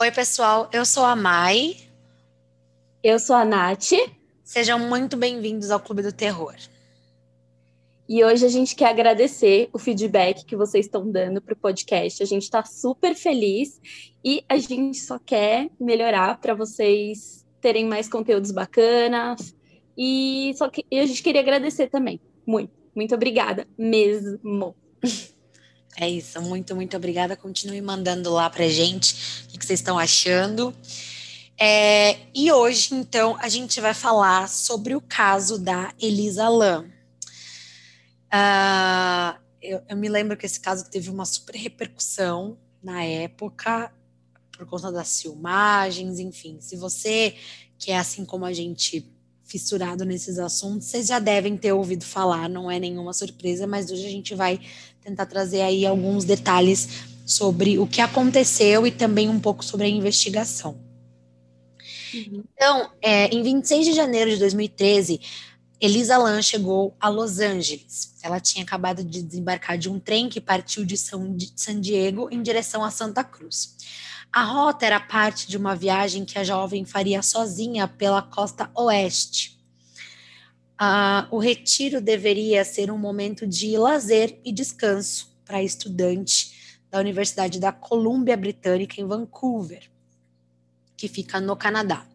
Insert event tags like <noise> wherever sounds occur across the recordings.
Oi, pessoal, eu sou a Mai. Eu sou a Nath. Sejam muito bem-vindos ao Clube do Terror. E hoje a gente quer agradecer o feedback que vocês estão dando para o podcast. A gente está super feliz e a gente só quer melhorar para vocês terem mais conteúdos bacanas. E, só que, e a gente queria agradecer também. Muito, muito obrigada mesmo. <laughs> É isso, muito, muito obrigada. Continue mandando lá pra gente o que vocês estão achando. É, e hoje, então, a gente vai falar sobre o caso da Elisa Lam. Uh, eu, eu, me lembro que esse caso teve uma super repercussão na época, por conta das filmagens, enfim. Se você, que é assim como a gente, fissurado nesses assuntos, vocês já devem ter ouvido falar, não é nenhuma surpresa, mas hoje a gente vai tentar trazer aí alguns detalhes sobre o que aconteceu e também um pouco sobre a investigação. Uhum. Então, é, em 26 de janeiro de 2013, Elisa Lam chegou a Los Angeles. Ela tinha acabado de desembarcar de um trem que partiu de São de San Diego em direção a Santa Cruz. A rota era parte de uma viagem que a jovem faria sozinha pela costa oeste. Ah, o retiro deveria ser um momento de lazer e descanso para estudante da Universidade da Colômbia Britânica em Vancouver, que fica no Canadá.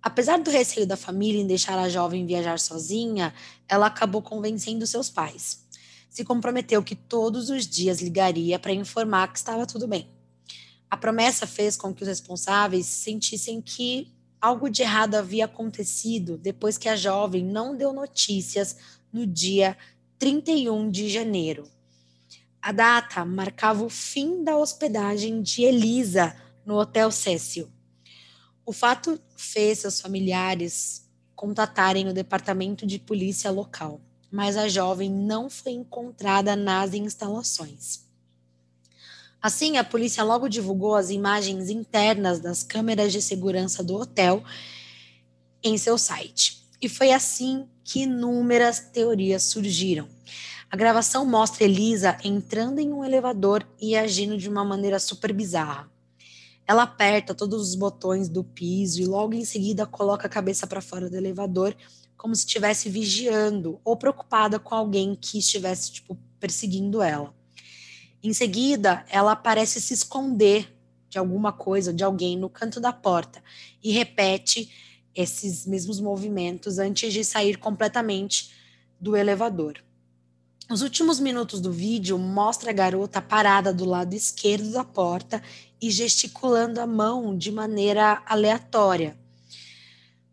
Apesar do receio da família em deixar a jovem viajar sozinha, ela acabou convencendo seus pais. Se comprometeu que todos os dias ligaria para informar que estava tudo bem. A promessa fez com que os responsáveis sentissem que algo de errado havia acontecido depois que a jovem não deu notícias no dia 31 de janeiro. A data marcava o fim da hospedagem de Elisa no Hotel Cecil. O fato fez seus familiares contatarem o departamento de polícia local, mas a jovem não foi encontrada nas instalações. Assim, a polícia logo divulgou as imagens internas das câmeras de segurança do hotel em seu site. E foi assim que inúmeras teorias surgiram. A gravação mostra Elisa entrando em um elevador e agindo de uma maneira super bizarra. Ela aperta todos os botões do piso e logo em seguida coloca a cabeça para fora do elevador, como se estivesse vigiando ou preocupada com alguém que estivesse tipo perseguindo ela. Em seguida, ela parece se esconder de alguma coisa, de alguém no canto da porta e repete esses mesmos movimentos antes de sair completamente do elevador. Os últimos minutos do vídeo mostra a garota parada do lado esquerdo da porta e gesticulando a mão de maneira aleatória.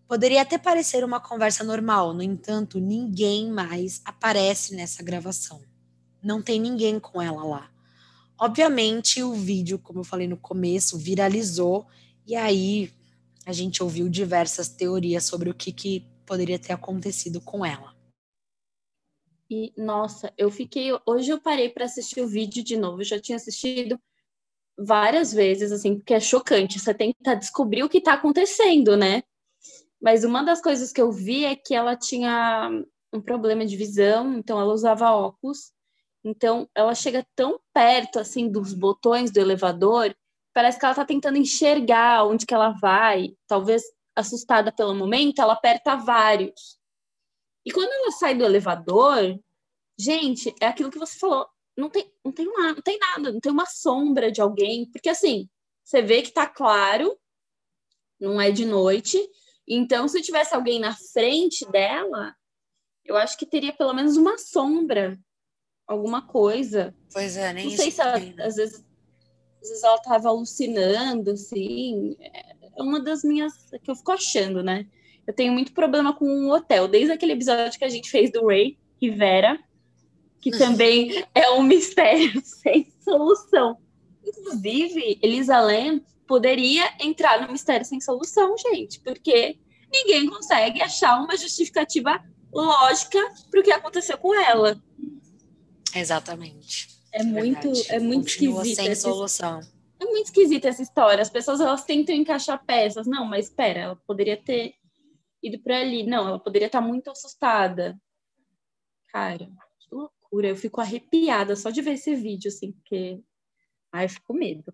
Poderia até parecer uma conversa normal, no entanto, ninguém mais aparece nessa gravação. Não tem ninguém com ela lá. Obviamente, o vídeo, como eu falei no começo, viralizou e aí a gente ouviu diversas teorias sobre o que, que poderia ter acontecido com ela. E nossa, eu fiquei. Hoje eu parei para assistir o vídeo de novo. Eu já tinha assistido várias vezes, assim, porque é chocante. Você tenta descobrir o que está acontecendo, né? Mas uma das coisas que eu vi é que ela tinha um problema de visão, então ela usava óculos então, ela chega tão perto assim dos botões do elevador, parece que ela está tentando enxergar onde que ela vai. Talvez assustada pelo momento, ela aperta vários. E quando ela sai do elevador, gente, é aquilo que você falou. Não tem, não tem, uma, não tem nada, não tem uma sombra de alguém, porque assim, você vê que tá claro, não é de noite. Então, se tivesse alguém na frente dela, eu acho que teria pelo menos uma sombra alguma coisa. Pois é, nem Não sei se ela, às vezes às vezes ela estava alucinando, assim. É uma das minhas que eu fico achando, né? Eu tenho muito problema com um hotel, desde aquele episódio que a gente fez do Ray Rivera, que também é um mistério <laughs> sem solução. Inclusive, Elisa Lam poderia entrar no mistério sem solução, gente, porque ninguém consegue achar uma justificativa lógica para o que aconteceu com ela. Exatamente. É, é muito, é muito esquisito. sem solução. É muito esquisita essa história. As pessoas elas tentam encaixar peças. Não, mas espera, ela poderia ter ido para ali. Não, ela poderia estar muito assustada. Cara, que loucura. Eu fico arrepiada só de ver esse vídeo, assim, porque. Ai, eu fico com medo.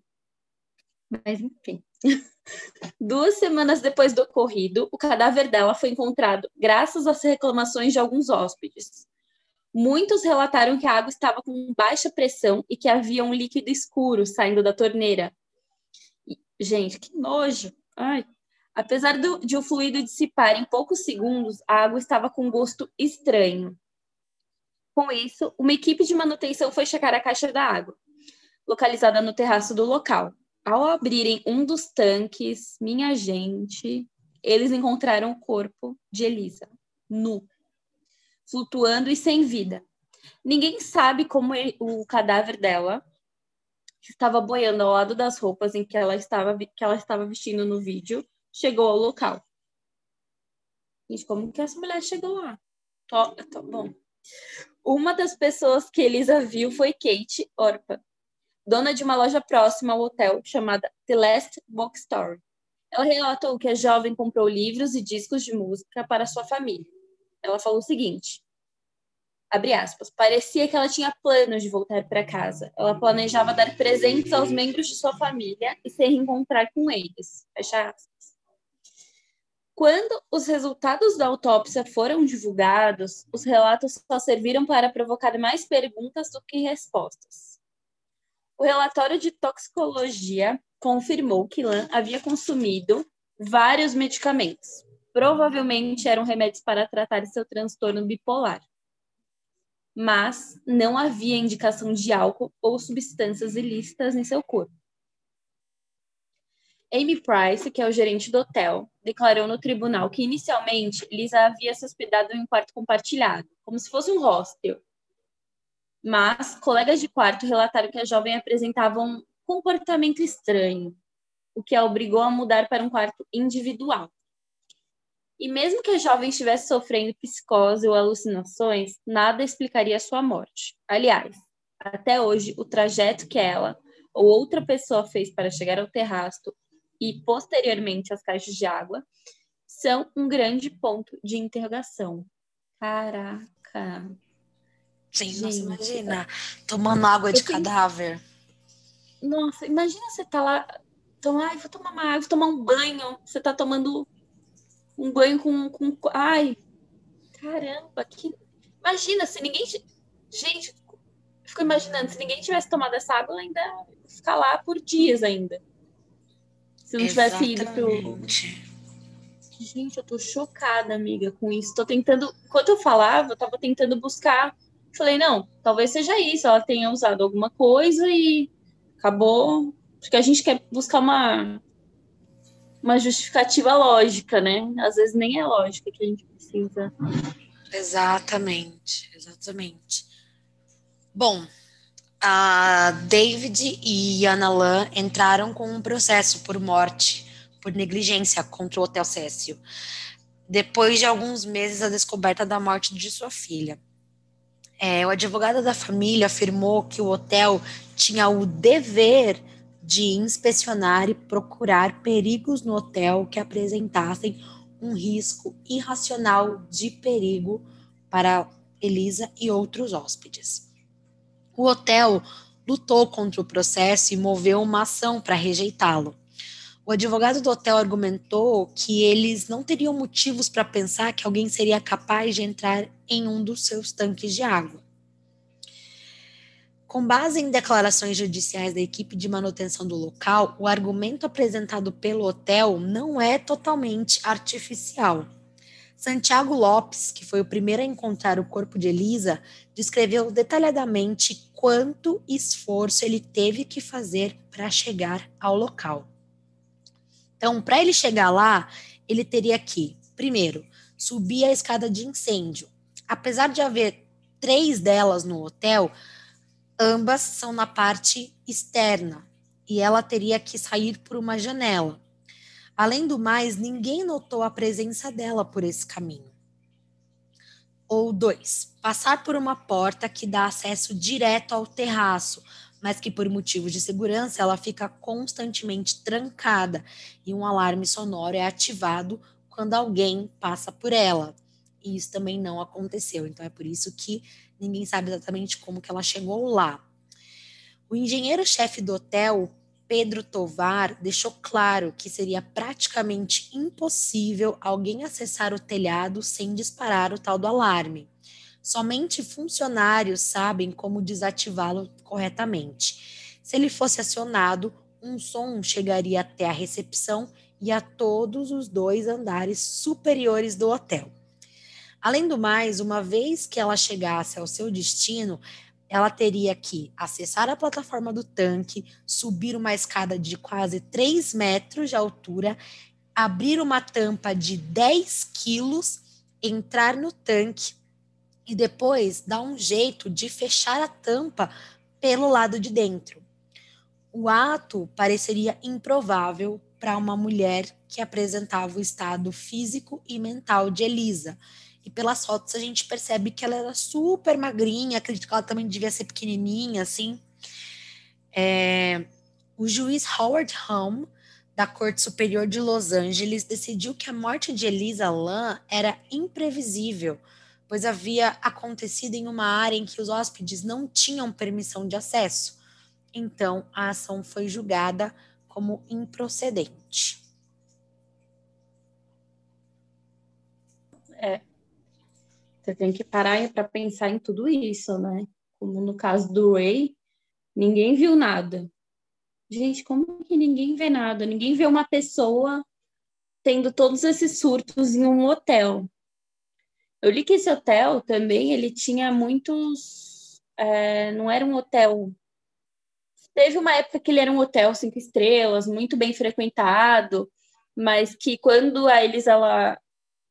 Mas, enfim, <laughs> Duas semanas depois do ocorrido, o cadáver dela foi encontrado graças às reclamações de alguns hóspedes. Muitos relataram que a água estava com baixa pressão e que havia um líquido escuro saindo da torneira. E, gente, que nojo! Ai. Apesar do, de o fluido dissipar em poucos segundos, a água estava com gosto estranho. Com isso, uma equipe de manutenção foi checar a caixa da água, localizada no terraço do local. Ao abrirem um dos tanques, minha gente, eles encontraram o corpo de Elisa, nu, flutuando e sem vida. Ninguém sabe como ele, o cadáver dela estava boiando ao lado das roupas em que ela estava que ela estava vestindo no vídeo, chegou ao local. Gente, como que essa mulher chegou lá? Tô, tô, bom. Uma das pessoas que Elisa viu foi Kate Orpa, dona de uma loja próxima ao hotel chamada The Last Bookstore. Ela relatou que a jovem comprou livros e discos de música para sua família. Ela falou o seguinte: abre aspas, parecia que ela tinha planos de voltar para casa. Ela planejava dar presentes aos membros de sua família e se reencontrar com eles. Fecha aspas. Quando os resultados da autópsia foram divulgados, os relatos só serviram para provocar mais perguntas do que respostas. O relatório de toxicologia confirmou que Lan havia consumido vários medicamentos. Provavelmente eram remédios para tratar seu transtorno bipolar. Mas não havia indicação de álcool ou substâncias ilícitas em seu corpo. Amy Price, que é o gerente do hotel, declarou no tribunal que inicialmente Lisa havia se hospedado em um quarto compartilhado, como se fosse um hostel, mas colegas de quarto relataram que a jovem apresentava um comportamento estranho, o que a obrigou a mudar para um quarto individual. E mesmo que a jovem estivesse sofrendo psicose ou alucinações, nada explicaria sua morte. Aliás, até hoje, o trajeto que ela ou outra pessoa fez para chegar ao terraço e posteriormente às caixas de água são um grande ponto de interrogação. Caraca. Sim, Gente, nossa, imagina. Tomando água de tenho... cadáver. Nossa, imagina você tá lá. Então, ai, vou tomar uma água, vou tomar um banho. Você tá tomando um banho com. com ai, caramba, que. Imagina, se ninguém. Gente, fico imaginando, se ninguém tivesse tomado essa água, ela ainda ficar lá por dias ainda. Se não tivesse ido pro. Gente, eu tô chocada, amiga, com isso. Tô tentando. Enquanto eu falava, eu tava tentando buscar Falei, não, talvez seja isso, ela tenha usado alguma coisa e acabou. Porque a gente quer buscar uma, uma justificativa lógica, né? Às vezes nem é lógica que a gente precisa. Exatamente, exatamente. Bom, a David e Ana Lan entraram com um processo por morte, por negligência contra o Hotel Cécio, depois de alguns meses da descoberta da morte de sua filha. É, o advogado da família afirmou que o hotel tinha o dever de inspecionar e procurar perigos no hotel que apresentassem um risco irracional de perigo para Elisa e outros hóspedes. O hotel lutou contra o processo e moveu uma ação para rejeitá-lo. O advogado do hotel argumentou que eles não teriam motivos para pensar que alguém seria capaz de entrar em um dos seus tanques de água. Com base em declarações judiciais da equipe de manutenção do local, o argumento apresentado pelo hotel não é totalmente artificial. Santiago Lopes, que foi o primeiro a encontrar o corpo de Elisa, descreveu detalhadamente quanto esforço ele teve que fazer para chegar ao local. Então, para ele chegar lá, ele teria que, primeiro, subir a escada de incêndio. Apesar de haver três delas no hotel, ambas são na parte externa e ela teria que sair por uma janela. Além do mais, ninguém notou a presença dela por esse caminho. Ou dois, passar por uma porta que dá acesso direto ao terraço, mas que por motivos de segurança ela fica constantemente trancada e um alarme sonoro é ativado quando alguém passa por ela. E isso também não aconteceu. Então é por isso que ninguém sabe exatamente como que ela chegou lá. O engenheiro-chefe do hotel Pedro Tovar deixou claro que seria praticamente impossível alguém acessar o telhado sem disparar o tal do alarme. Somente funcionários sabem como desativá-lo corretamente. Se ele fosse acionado, um som chegaria até a recepção e a todos os dois andares superiores do hotel. Além do mais, uma vez que ela chegasse ao seu destino, ela teria que acessar a plataforma do tanque, subir uma escada de quase 3 metros de altura, abrir uma tampa de 10 quilos, entrar no tanque e depois dar um jeito de fechar a tampa pelo lado de dentro. O ato pareceria improvável para uma mulher que apresentava o estado físico e mental de Elisa. E pelas fotos a gente percebe que ela era super magrinha, acredito que ela também devia ser pequenininha, assim. É, o juiz Howard Home, da Corte Superior de Los Angeles, decidiu que a morte de Elisa Lam era imprevisível, pois havia acontecido em uma área em que os hóspedes não tinham permissão de acesso. Então, a ação foi julgada como improcedente. É. Você tem que parar para pensar em tudo isso, né? Como no caso do Ray, ninguém viu nada. Gente, como que ninguém vê nada? Ninguém vê uma pessoa tendo todos esses surtos em um hotel. Eu li que esse hotel também ele tinha muitos. É, não era um hotel. Teve uma época que ele era um hotel cinco estrelas, muito bem frequentado, mas que quando a Elisa ela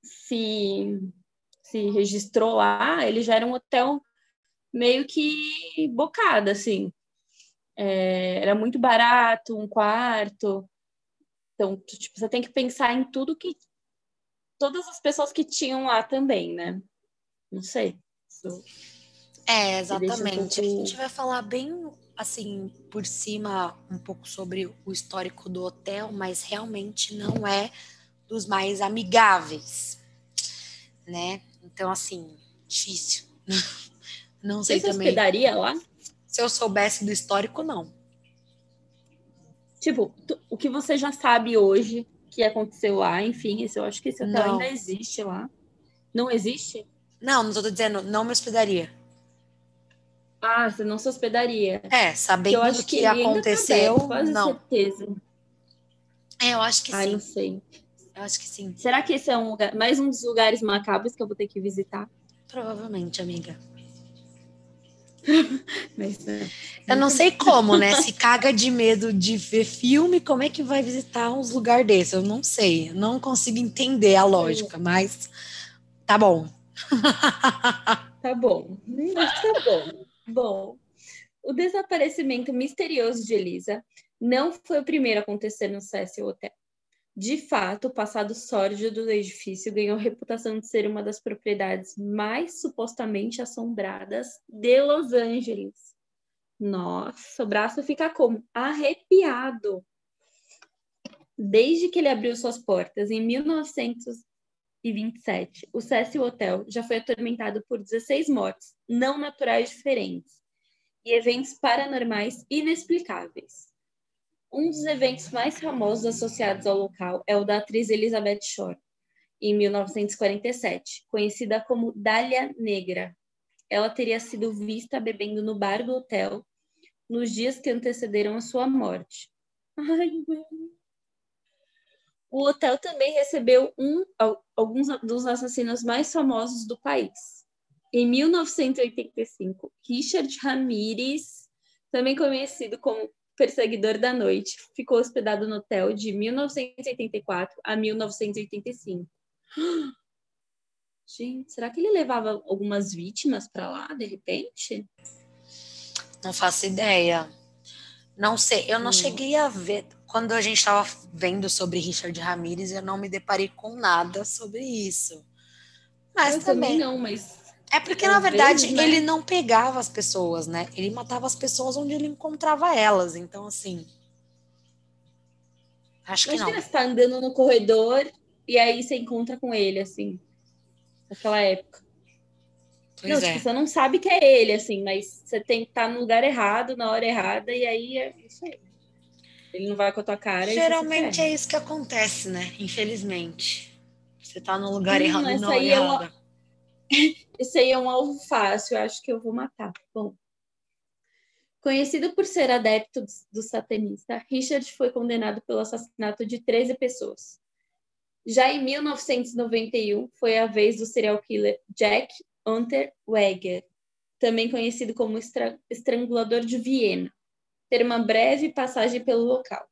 se, se registrou lá, ele já era um hotel meio que bocada, assim. É, era muito barato, um quarto. Então, tipo, você tem que pensar em tudo que todas as pessoas que tinham lá também, né? Não sei. Isso é, exatamente. Um pouco... A gente vai falar bem assim por cima um pouco sobre o histórico do hotel, mas realmente não é dos mais amigáveis, né? Então assim, difícil. <laughs> Não sei Você também. hospedaria lá? Se eu soubesse do histórico, não. Tipo, o que você já sabe hoje que aconteceu lá, enfim, esse, eu acho que esse hotel não. ainda existe lá. Não existe? Não, não estou dizendo, não me hospedaria. Ah, você não se hospedaria. É, sabendo o que, que aconteceu, tá quase não. certeza. É, eu acho que Ai, sim. não sei. Eu acho que sim. Será que esse é um lugar, mais um dos lugares macabros que eu vou ter que visitar? Provavelmente, amiga. <laughs> Mas, é. Eu não sei como, né? Se caga de medo de ver filme, como é que vai visitar uns lugares desses? Eu não sei, eu não consigo entender a lógica, mas tá bom. <laughs> tá bom, tá bom. Bom, o desaparecimento misterioso de Elisa não foi o primeiro a acontecer no Cecil Hotel. De fato, o passado sórdido do edifício ganhou reputação de ser uma das propriedades mais supostamente assombradas de Los Angeles. Nossa, o braço fica como? Arrepiado. Desde que ele abriu suas portas em 1927, o Cecil Hotel já foi atormentado por 16 mortes não naturais diferentes e eventos paranormais inexplicáveis. Um dos eventos mais famosos associados ao local é o da atriz Elizabeth Shore, em 1947, conhecida como Dália Negra. Ela teria sido vista bebendo no bar do hotel nos dias que antecederam a sua morte. Ai, o hotel também recebeu um, alguns dos assassinos mais famosos do país. Em 1985, Richard Ramirez, também conhecido como Perseguidor da Noite, ficou hospedado no hotel de 1984 a 1985. Gente, será que ele levava algumas vítimas para lá, de repente? Não faço ideia. Não sei, eu não hum. cheguei a ver. Quando a gente estava vendo sobre Richard Ramirez, eu não me deparei com nada sobre isso. Mas eu também, também não, mas é porque, na verdade, vezes, né? ele não pegava as pessoas, né? Ele matava as pessoas onde ele encontrava elas. Então, assim. Acho que Imagina não. você tá andando no corredor e aí você encontra com ele, assim. Naquela época. Pois não, é. tipo, você não sabe que é ele, assim, mas você tem que estar tá no lugar errado, na hora errada, e aí é isso aí. Ele não vai com a tua cara. Geralmente é isso que acontece, né? Infelizmente. Você tá no lugar hum, errado na hora errada. <laughs> Esse aí é um alvo fácil, acho que eu vou matar. Bom. Conhecido por ser adepto do satanista, Richard foi condenado pelo assassinato de 13 pessoas. Já em 1991, foi a vez do serial killer Jack Unterweger, também conhecido como estrangulador de Viena, ter uma breve passagem pelo local.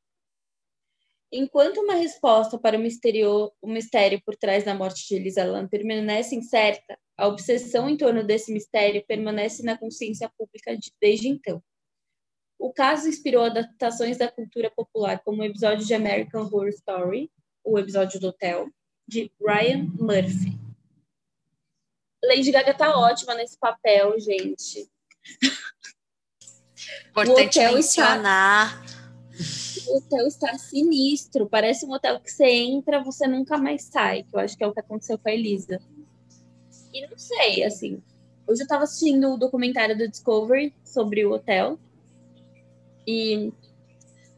Enquanto uma resposta para o, misterio, o mistério por trás da morte de Elisa Lam permanece incerta, a obsessão em torno desse mistério permanece na consciência pública de, desde então. O caso inspirou adaptações da cultura popular, como o episódio de American Horror Story, o episódio do Hotel, de Ryan Murphy. Lady Gaga tá ótima nesse papel, gente. Importante mencionar. Está o hotel está sinistro. Parece um hotel que você entra, você nunca mais sai. Que eu acho que é o que aconteceu com a Elisa. E não sei, assim. Hoje eu estava assistindo o documentário do Discovery sobre o hotel. E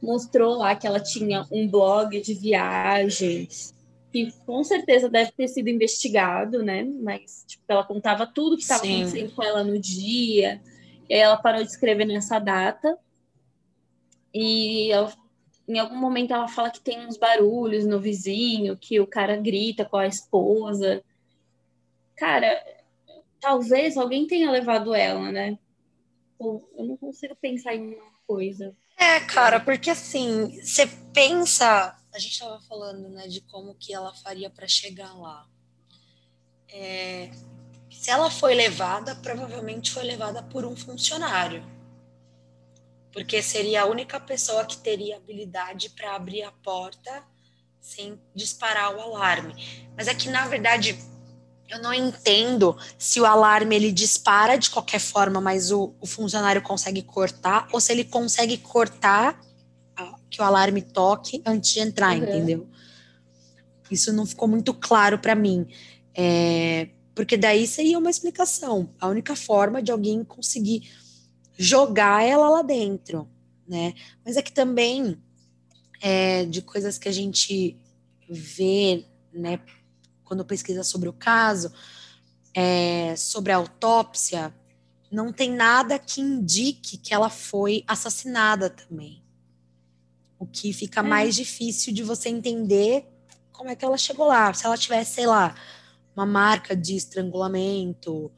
mostrou lá que ela tinha um blog de viagens. Que com certeza deve ter sido investigado, né? Mas tipo, ela contava tudo que estava acontecendo com ela no dia. E aí ela parou de escrever nessa data. E ela em algum momento ela fala que tem uns barulhos no vizinho, que o cara grita com a esposa. Cara, talvez alguém tenha levado ela, né? Eu não consigo pensar em uma coisa. É, cara, porque assim, você pensa, a gente estava falando, né, de como que ela faria para chegar lá. É, se ela foi levada, provavelmente foi levada por um funcionário porque seria a única pessoa que teria habilidade para abrir a porta sem disparar o alarme. Mas é que, na verdade, eu não entendo se o alarme ele dispara de qualquer forma, mas o, o funcionário consegue cortar, ou se ele consegue cortar que o alarme toque antes de entrar, uhum. entendeu? Isso não ficou muito claro para mim. É, porque daí seria uma explicação. A única forma de alguém conseguir jogar ela lá dentro, né? Mas é que também é, de coisas que a gente vê, né, quando pesquisa sobre o caso, é, sobre a autópsia, não tem nada que indique que ela foi assassinada também. O que fica é. mais difícil de você entender como é que ela chegou lá. Se ela tivesse, sei lá, uma marca de estrangulamento,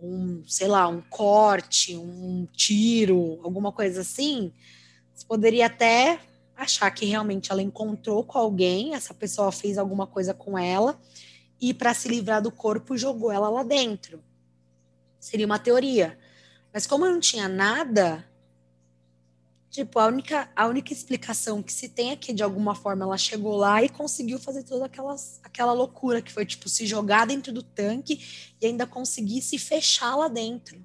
um, sei lá, um corte, um tiro, alguma coisa assim, você poderia até achar que realmente ela encontrou com alguém, essa pessoa fez alguma coisa com ela e para se livrar do corpo jogou ela lá dentro. Seria uma teoria. Mas como não tinha nada, Tipo, a única, a única explicação que se tem é que, de alguma forma, ela chegou lá e conseguiu fazer toda aquelas, aquela loucura que foi, tipo, se jogar dentro do tanque e ainda conseguir se fechar lá dentro.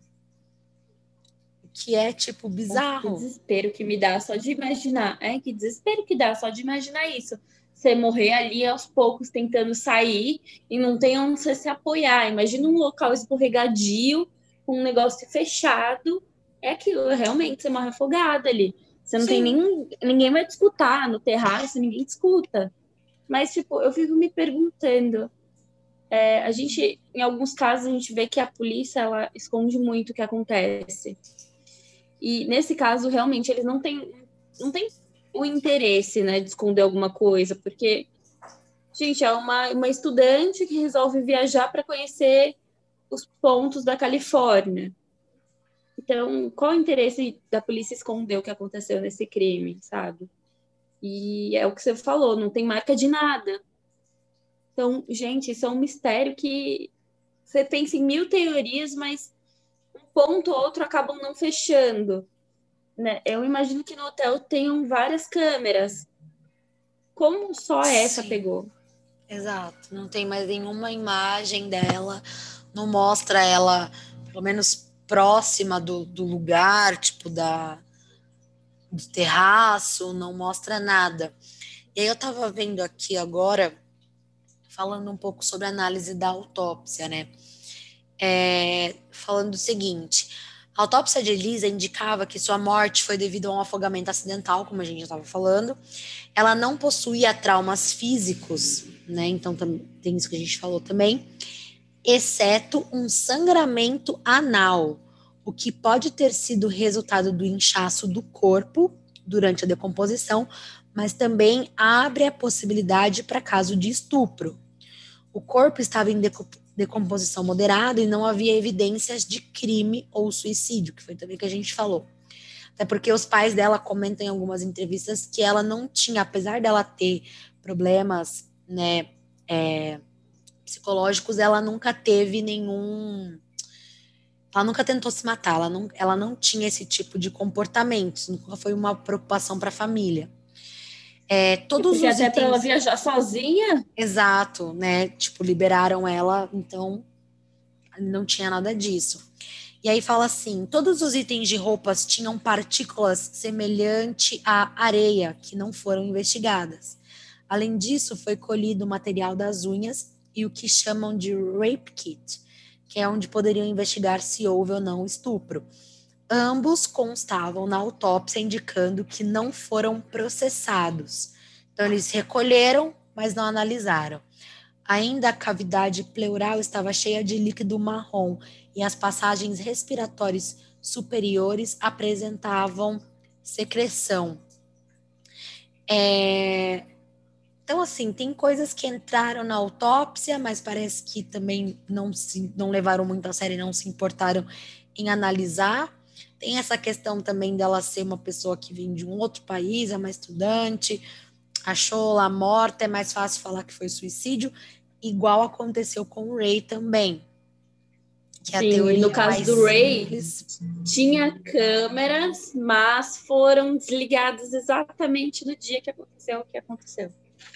Que é, tipo, bizarro. Que desespero que me dá só de imaginar. É, que desespero que dá só de imaginar isso. Você morrer ali aos poucos tentando sair e não tem onde você se apoiar. Imagina um local escorregadio, com um negócio fechado é aquilo, realmente, você morre afogada ali. Você não Sim. tem nem. Ninguém vai te escutar no terraço, ninguém te escuta. Mas, tipo, eu fico me perguntando. É, a gente, em alguns casos, a gente vê que a polícia ela esconde muito o que acontece. E nesse caso, realmente, eles não têm, não têm o interesse né, de esconder alguma coisa, porque, gente, é uma, uma estudante que resolve viajar para conhecer os pontos da Califórnia. Então, qual o interesse da polícia esconder o que aconteceu nesse crime, sabe? E é o que você falou, não tem marca de nada. Então, gente, isso é um mistério que você pensa em mil teorias, mas um ponto ou outro acabam não fechando. Né? Eu imagino que no hotel tenham várias câmeras. Como só essa Sim. pegou? Exato, não tem mais nenhuma imagem dela, não mostra ela, pelo menos próxima do, do lugar, tipo da do terraço, não mostra nada. E aí eu estava vendo aqui agora, falando um pouco sobre a análise da autópsia, né? É, falando o seguinte: A autópsia de Elisa indicava que sua morte foi devido a um afogamento acidental, como a gente já estava falando. Ela não possuía traumas físicos, né? Então tem isso que a gente falou também, exceto um sangramento anal, o que pode ter sido resultado do inchaço do corpo durante a decomposição, mas também abre a possibilidade para caso de estupro. O corpo estava em decomposição moderada e não havia evidências de crime ou suicídio, que foi também que a gente falou. Até porque os pais dela comentam em algumas entrevistas que ela não tinha, apesar dela ter problemas, né, é, psicológicos, ela nunca teve nenhum. Ela nunca tentou se matar, ela não, ela não tinha esse tipo de comportamento, nunca foi uma preocupação para a família. É, todos Porque os até itens... para ela viajar sozinha? Exato, né? Tipo, liberaram ela, então não tinha nada disso. E aí fala assim: todos os itens de roupas tinham partículas semelhante à areia que não foram investigadas. Além disso, foi colhido o material das unhas e o que chamam de rape kit, que é onde poderiam investigar se houve ou não estupro. Ambos constavam na autópsia indicando que não foram processados. Então, eles recolheram, mas não analisaram. Ainda a cavidade pleural estava cheia de líquido marrom e as passagens respiratórias superiores apresentavam secreção. É... Então, assim, tem coisas que entraram na autópsia, mas parece que também não, se, não levaram muito a sério e não se importaram em analisar. Tem essa questão também dela ser uma pessoa que vem de um outro país, é uma estudante, achou lá morta, é mais fácil falar que foi suicídio, igual aconteceu com o Ray também. Que Sim, a no caso do Ray, simples. tinha câmeras, mas foram desligadas exatamente no dia que aconteceu o que aconteceu.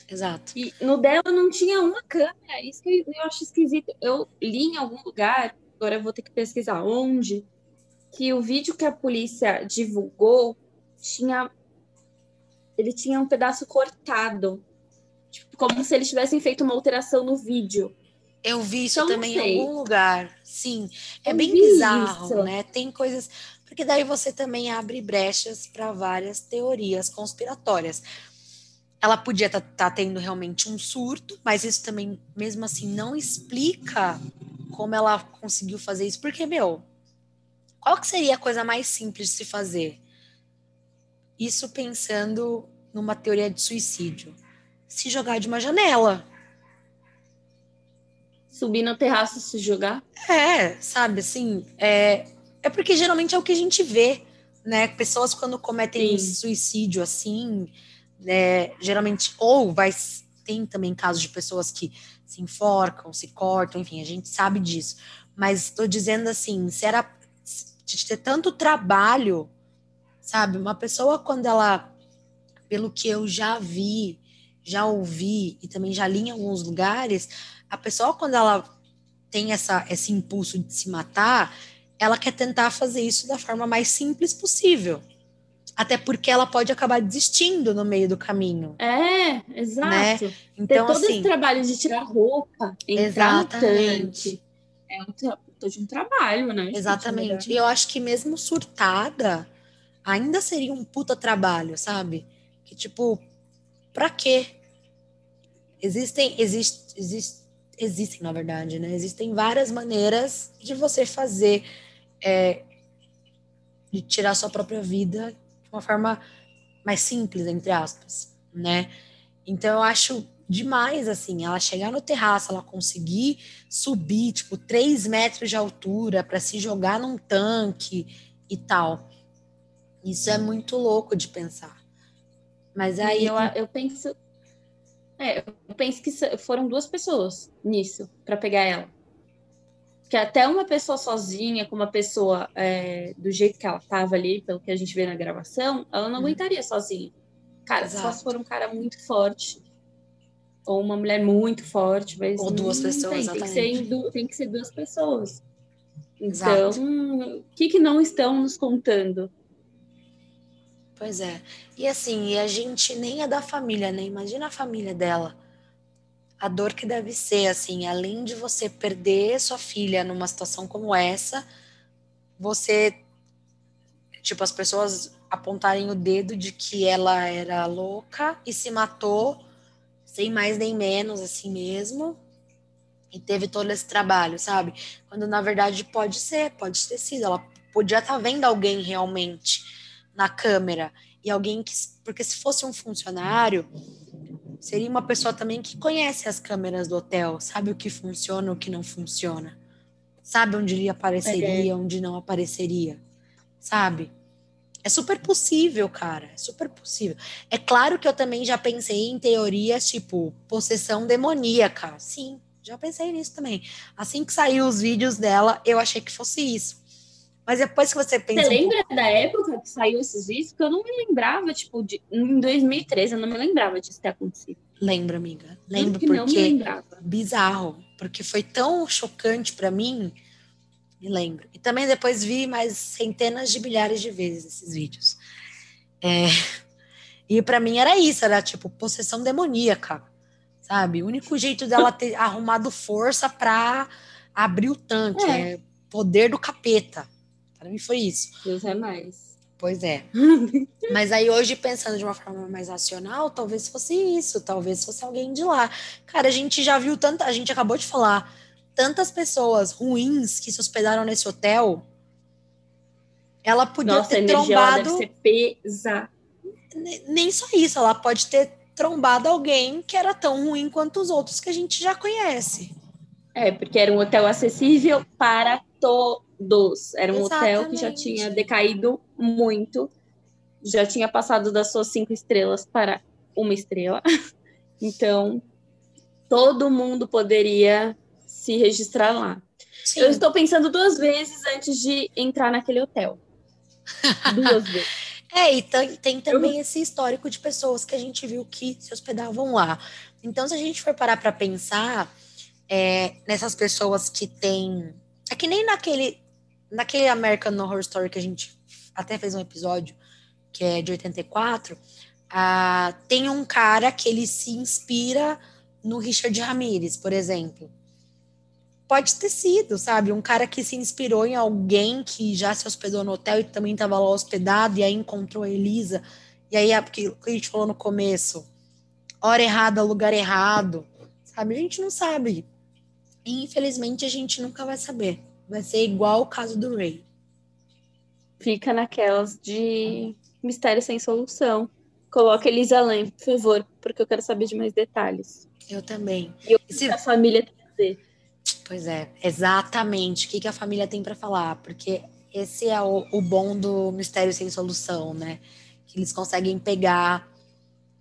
Exato. E no dela não tinha uma câmera, isso que eu, eu acho esquisito. Eu li em algum lugar, agora eu vou ter que pesquisar onde, que o vídeo que a polícia divulgou tinha ele tinha um pedaço cortado, tipo, como se eles tivessem feito uma alteração no vídeo. Eu vi isso então, também em algum lugar. Sim, é eu bem bizarro, isso. né? Tem coisas porque daí você também abre brechas para várias teorias conspiratórias. Ela podia estar tá, tá tendo realmente um surto, mas isso também, mesmo assim, não explica como ela conseguiu fazer isso, porque, meu, qual que seria a coisa mais simples de se fazer? Isso pensando numa teoria de suicídio. Se jogar de uma janela. Subir no terraço se jogar? É, sabe, assim, é, é porque geralmente é o que a gente vê, né? Pessoas quando cometem Sim. suicídio assim, né, geralmente, ou vai tem também casos de pessoas que se enforcam, se cortam, enfim, a gente sabe disso. Mas estou dizendo assim, se era de ter tanto trabalho, sabe? Uma pessoa, quando ela, pelo que eu já vi, já ouvi e também já li em alguns lugares, a pessoa, quando ela tem essa, esse impulso de se matar, ela quer tentar fazer isso da forma mais simples possível. Até porque ela pode acabar desistindo no meio do caminho. É, exato. Né? Então, Ter todo assim, esse trabalho de tirar roupa, entrar exatamente. é um, de um trabalho, né? Exatamente. E eu acho que mesmo surtada, ainda seria um puta trabalho, sabe? Que tipo, pra quê? Existem, exist, exist, existem, na verdade, né? Existem várias maneiras de você fazer, é, de tirar sua própria vida uma forma mais simples, entre aspas, né? Então eu acho demais, assim, ela chegar no terraço, ela conseguir subir, tipo, três metros de altura para se jogar num tanque e tal. Isso é muito louco de pensar. Mas aí. Eu, eu penso. É, eu penso que foram duas pessoas nisso, para pegar ela. Que até uma pessoa sozinha, com uma pessoa é, do jeito que ela tava ali, pelo que a gente vê na gravação, ela não hum. aguentaria sozinha. Cara, Exato. só se for um cara muito forte ou uma mulher muito forte, mas ou duas pessoas, tem, tem, que ser, tem que ser duas pessoas. Então, o que, que não estão nos contando? Pois é. E assim, e a gente nem é da família, né? Imagina a família dela. A dor que deve ser, assim, além de você perder sua filha numa situação como essa, você Tipo, as pessoas apontarem o dedo de que ela era louca e se matou sem mais nem menos, assim mesmo. E teve todo esse trabalho, sabe? Quando na verdade pode ser, pode ter sido. Ela podia estar tá vendo alguém realmente na câmera. E alguém que. Porque se fosse um funcionário, seria uma pessoa também que conhece as câmeras do hotel, sabe o que funciona, o que não funciona. Sabe onde ele apareceria, é. onde não apareceria. Sabe? É super possível, cara. É super possível. É claro que eu também já pensei em teorias tipo possessão demoníaca. Sim, já pensei nisso também. Assim que saiu os vídeos dela, eu achei que fosse isso. Mas depois que você pensa. Você lembra um da época que saiu esses vídeos? Porque eu não me lembrava, tipo, de, em 2013, eu não me lembrava disso ter acontecido. Lembro, amiga. Lembro porque. Não me lembrava. Bizarro. Porque foi tão chocante para mim. Me lembro. E também depois vi mais centenas de milhares de vezes esses vídeos. É... <laughs> E para mim era isso, era tipo possessão demoníaca, sabe? O único jeito dela ter <laughs> arrumado força para abrir o tanque, é. é poder do capeta. Para mim foi isso. Deus é mais. Pois é. <laughs> Mas aí hoje, pensando de uma forma mais racional, talvez fosse isso, talvez fosse alguém de lá. Cara, a gente já viu tanta. A gente acabou de falar tantas pessoas ruins que se hospedaram nesse hotel. Ela podia Nossa, ter trombado. Deve ser pesa. Nem só isso, ela pode ter trombado alguém que era tão ruim quanto os outros que a gente já conhece. É, porque era um hotel acessível para todos. Era um Exatamente. hotel que já tinha decaído muito, já tinha passado das suas cinco estrelas para uma estrela. <laughs> Então, todo mundo poderia se registrar lá. Sim. Eu estou pensando duas vezes antes de entrar naquele hotel. <laughs> Duas vezes. É, e tem, tem também esse histórico de pessoas que a gente viu que se hospedavam lá. Então, se a gente for parar para pensar é, nessas pessoas que têm. É que nem naquele, naquele American Horror Story que a gente até fez um episódio, que é de 84. Ah, tem um cara que ele se inspira no Richard Ramirez, por exemplo pode ter sido, sabe? Um cara que se inspirou em alguém que já se hospedou no hotel e também estava lá hospedado, e aí encontrou a Elisa. E aí, é porque a gente falou no começo, hora errada, lugar errado, sabe? A gente não sabe. E, infelizmente, a gente nunca vai saber. Vai ser igual o caso do Ray. Fica naquelas de mistério sem solução. Coloca Elisa Lam, por favor, porque eu quero saber de mais detalhes. Eu também. E o que se... a família tem que dizer. Pois é, exatamente. O que, que a família tem para falar? Porque esse é o, o, bom do mistério sem solução, né? Que eles conseguem pegar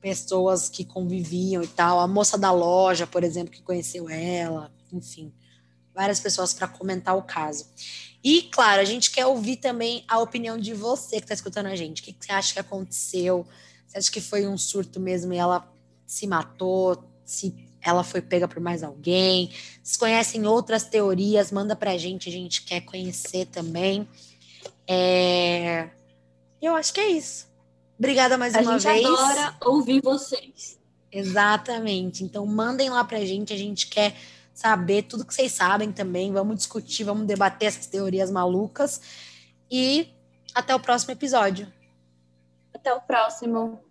pessoas que conviviam e tal. A moça da loja, por exemplo, que conheceu ela, enfim, várias pessoas para comentar o caso. E, claro, a gente quer ouvir também a opinião de você que está escutando a gente. O que, que você acha que aconteceu? Você acha que foi um surto mesmo e ela se matou? Se ela foi pega por mais alguém. Vocês conhecem outras teorias? Manda pra gente, a gente quer conhecer também. É... Eu acho que é isso. Obrigada mais a uma vez. A gente adora ouvir vocês. Exatamente. Então mandem lá pra gente, a gente quer saber tudo que vocês sabem também. Vamos discutir, vamos debater essas teorias malucas. E até o próximo episódio. Até o próximo.